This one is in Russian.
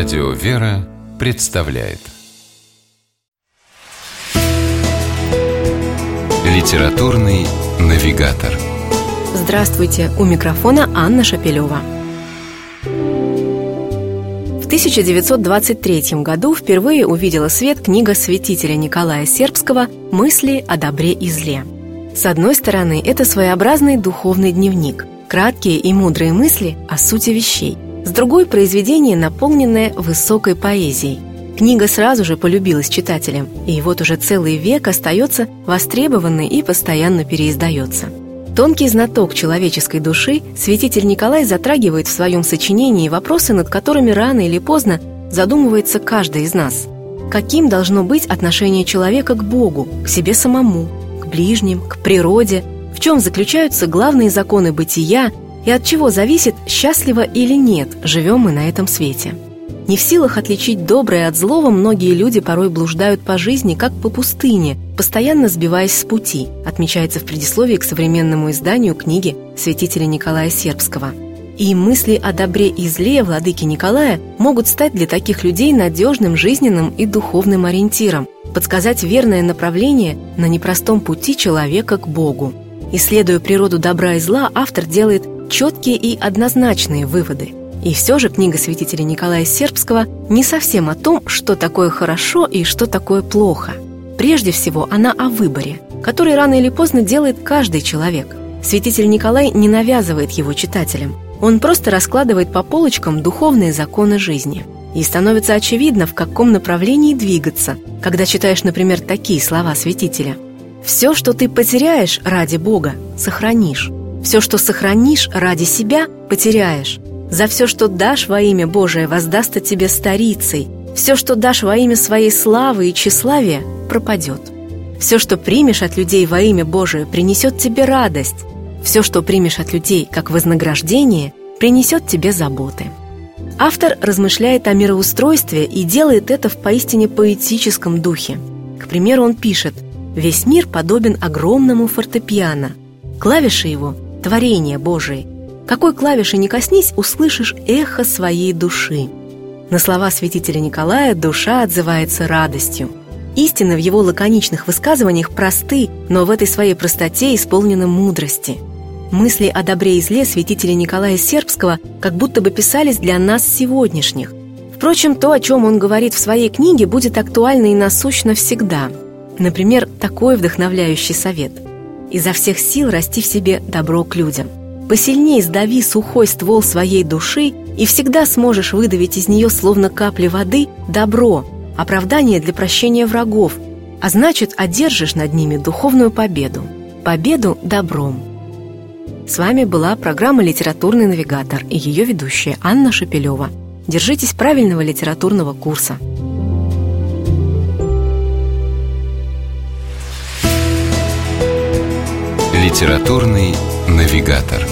Радио «Вера» представляет Литературный навигатор Здравствуйте! У микрофона Анна Шапилева. В 1923 году впервые увидела свет книга святителя Николая Сербского «Мысли о добре и зле». С одной стороны, это своеобразный духовный дневник, краткие и мудрые мысли о сути вещей – с другой – произведение, наполненное высокой поэзией. Книга сразу же полюбилась читателям, и вот уже целый век остается востребованной и постоянно переиздается. Тонкий знаток человеческой души, святитель Николай затрагивает в своем сочинении вопросы, над которыми рано или поздно задумывается каждый из нас. Каким должно быть отношение человека к Богу, к себе самому, к ближним, к природе, в чем заключаются главные законы бытия и от чего зависит, счастливо или нет, живем мы на этом свете. Не в силах отличить доброе от злого, многие люди порой блуждают по жизни, как по пустыне, постоянно сбиваясь с пути, отмечается в предисловии к современному изданию книги святителя Николая Сербского. И мысли о добре и зле владыки Николая могут стать для таких людей надежным жизненным и духовным ориентиром, подсказать верное направление на непростом пути человека к Богу. Исследуя природу добра и зла, автор делает четкие и однозначные выводы. И все же книга святителя Николая Сербского не совсем о том, что такое хорошо и что такое плохо. Прежде всего, она о выборе, который рано или поздно делает каждый человек. Святитель Николай не навязывает его читателям. Он просто раскладывает по полочкам духовные законы жизни. И становится очевидно, в каком направлении двигаться, когда читаешь, например, такие слова святителя. «Все, что ты потеряешь ради Бога, сохранишь. Все, что сохранишь ради себя, потеряешь. За все, что дашь во имя Божие, воздастся тебе старицей. Все, что дашь во имя своей славы и тщеславия, пропадет. Все, что примешь от людей во имя Божие, принесет тебе радость. Все, что примешь от людей как вознаграждение, принесет тебе заботы. Автор размышляет о мироустройстве и делает это в поистине поэтическом духе. К примеру, он пишет «Весь мир подобен огромному фортепиано. Клавиши его творение Божие. Какой клавиши не коснись, услышишь эхо своей души. На слова святителя Николая душа отзывается радостью. Истины в его лаконичных высказываниях просты, но в этой своей простоте исполнены мудрости. Мысли о добре и зле святителя Николая Сербского как будто бы писались для нас сегодняшних. Впрочем, то, о чем он говорит в своей книге, будет актуально и насущно всегда. Например, такой вдохновляющий совет – изо всех сил расти в себе добро к людям. Посильнее сдави сухой ствол своей души, и всегда сможешь выдавить из нее, словно капли воды, добро, оправдание для прощения врагов, а значит, одержишь над ними духовную победу. Победу добром. С вами была программа «Литературный навигатор» и ее ведущая Анна Шапилева. Держитесь правильного литературного курса. Литературный навигатор.